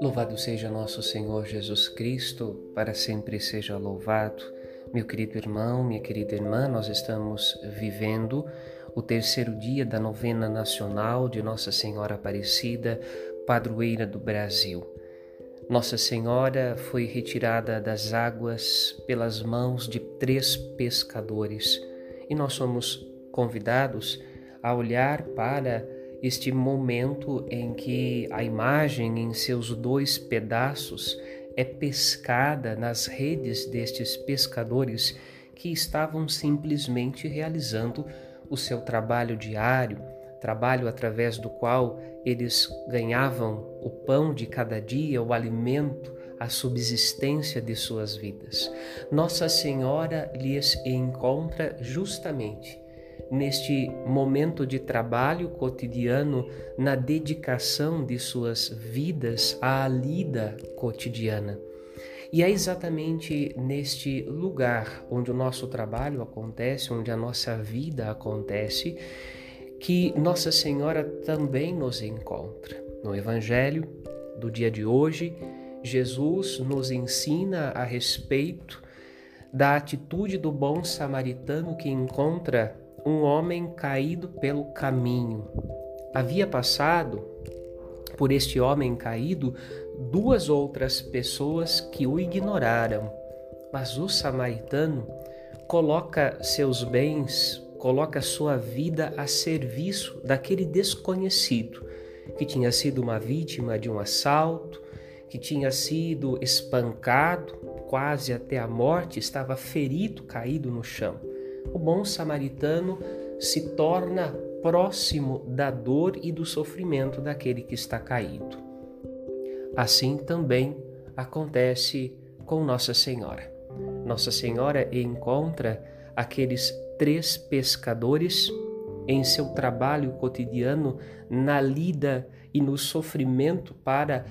Louvado seja nosso Senhor Jesus Cristo, para sempre seja louvado. Meu querido irmão, minha querida irmã, nós estamos vivendo o terceiro dia da novena nacional de Nossa Senhora Aparecida, padroeira do Brasil. Nossa Senhora foi retirada das águas pelas mãos de três pescadores e nós somos convidados a olhar para este momento em que a imagem, em seus dois pedaços, é pescada nas redes destes pescadores que estavam simplesmente realizando o seu trabalho diário, trabalho através do qual eles ganhavam o pão de cada dia, o alimento, a subsistência de suas vidas. Nossa Senhora lhes encontra justamente neste momento de trabalho cotidiano, na dedicação de suas vidas à lida cotidiana. E é exatamente neste lugar onde o nosso trabalho acontece, onde a nossa vida acontece, que Nossa Senhora também nos encontra. No Evangelho do dia de hoje, Jesus nos ensina a respeito da atitude do bom samaritano que encontra um homem caído pelo caminho. Havia passado por este homem caído duas outras pessoas que o ignoraram, mas o samaritano coloca seus bens, coloca sua vida a serviço daquele desconhecido que tinha sido uma vítima de um assalto, que tinha sido espancado quase até a morte, estava ferido, caído no chão o bom samaritano se torna próximo da dor e do sofrimento daquele que está caído. Assim também acontece com Nossa Senhora. Nossa Senhora encontra aqueles três pescadores em seu trabalho cotidiano, na lida e no sofrimento para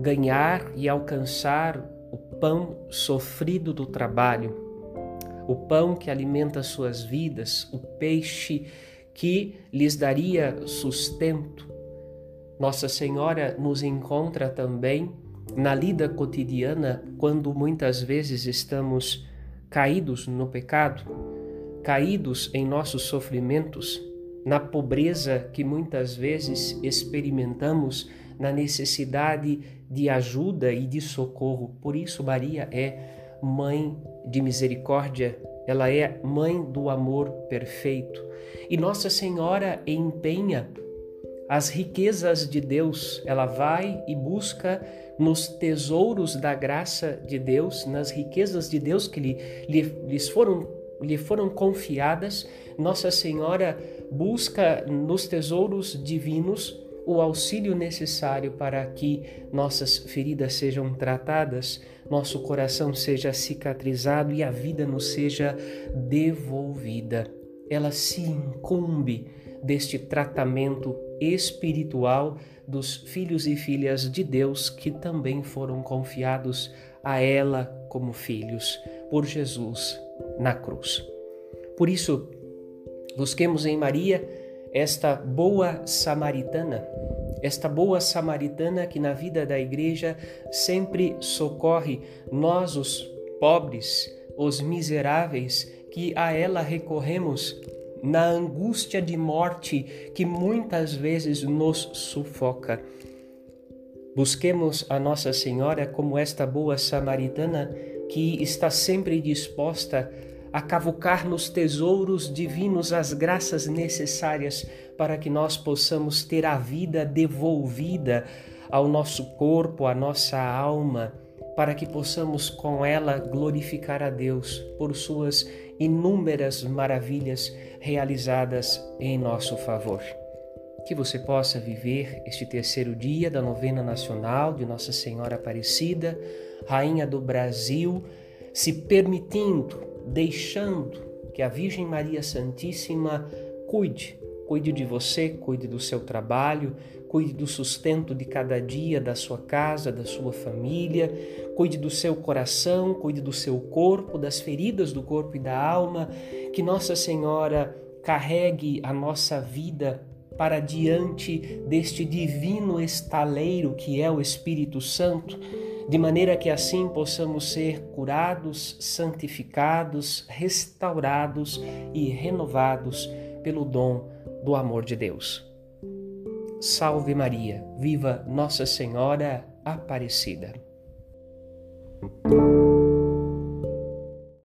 ganhar e alcançar o pão sofrido do trabalho, o pão que alimenta suas vidas, o peixe que lhes daria sustento. Nossa Senhora nos encontra também na lida cotidiana quando muitas vezes estamos caídos no pecado, caídos em nossos sofrimentos, na pobreza que muitas vezes experimentamos, na necessidade de ajuda e de socorro. Por isso, Maria é mãe de misericórdia, ela é mãe do amor perfeito. E Nossa Senhora empenha as riquezas de Deus, ela vai e busca nos tesouros da graça de Deus, nas riquezas de Deus que lhe, lhe, lhes foram, lhe foram confiadas. Nossa Senhora busca nos tesouros divinos o auxílio necessário para que nossas feridas sejam tratadas, nosso coração seja cicatrizado e a vida nos seja devolvida. Ela se incumbe deste tratamento espiritual dos filhos e filhas de Deus que também foram confiados a ela como filhos por Jesus na cruz. Por isso, busquemos em Maria esta boa samaritana, esta boa samaritana que na vida da igreja sempre socorre nós, os pobres, os miseráveis, que a ela recorremos na angústia de morte que muitas vezes nos sufoca. Busquemos a Nossa Senhora como esta boa samaritana que está sempre disposta a cavucar nos tesouros divinos as graças necessárias para que nós possamos ter a vida devolvida ao nosso corpo, à nossa alma, para que possamos com ela glorificar a Deus por suas inúmeras maravilhas realizadas em nosso favor. Que você possa viver este terceiro dia da novena nacional de Nossa Senhora Aparecida, Rainha do Brasil, se permitindo deixando que a Virgem Maria Santíssima cuide, cuide de você, cuide do seu trabalho, cuide do sustento de cada dia da sua casa, da sua família, cuide do seu coração, cuide do seu corpo, das feridas do corpo e da alma, que Nossa Senhora carregue a nossa vida para diante deste divino estaleiro que é o Espírito Santo, de maneira que assim possamos ser curados, santificados, restaurados e renovados pelo dom do amor de Deus. Salve Maria, viva Nossa Senhora Aparecida.